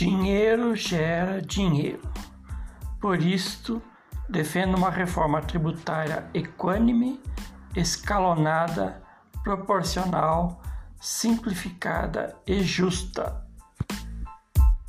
Dinheiro gera dinheiro. Por isto, defendo uma reforma tributária equânime, escalonada, proporcional, simplificada e justa.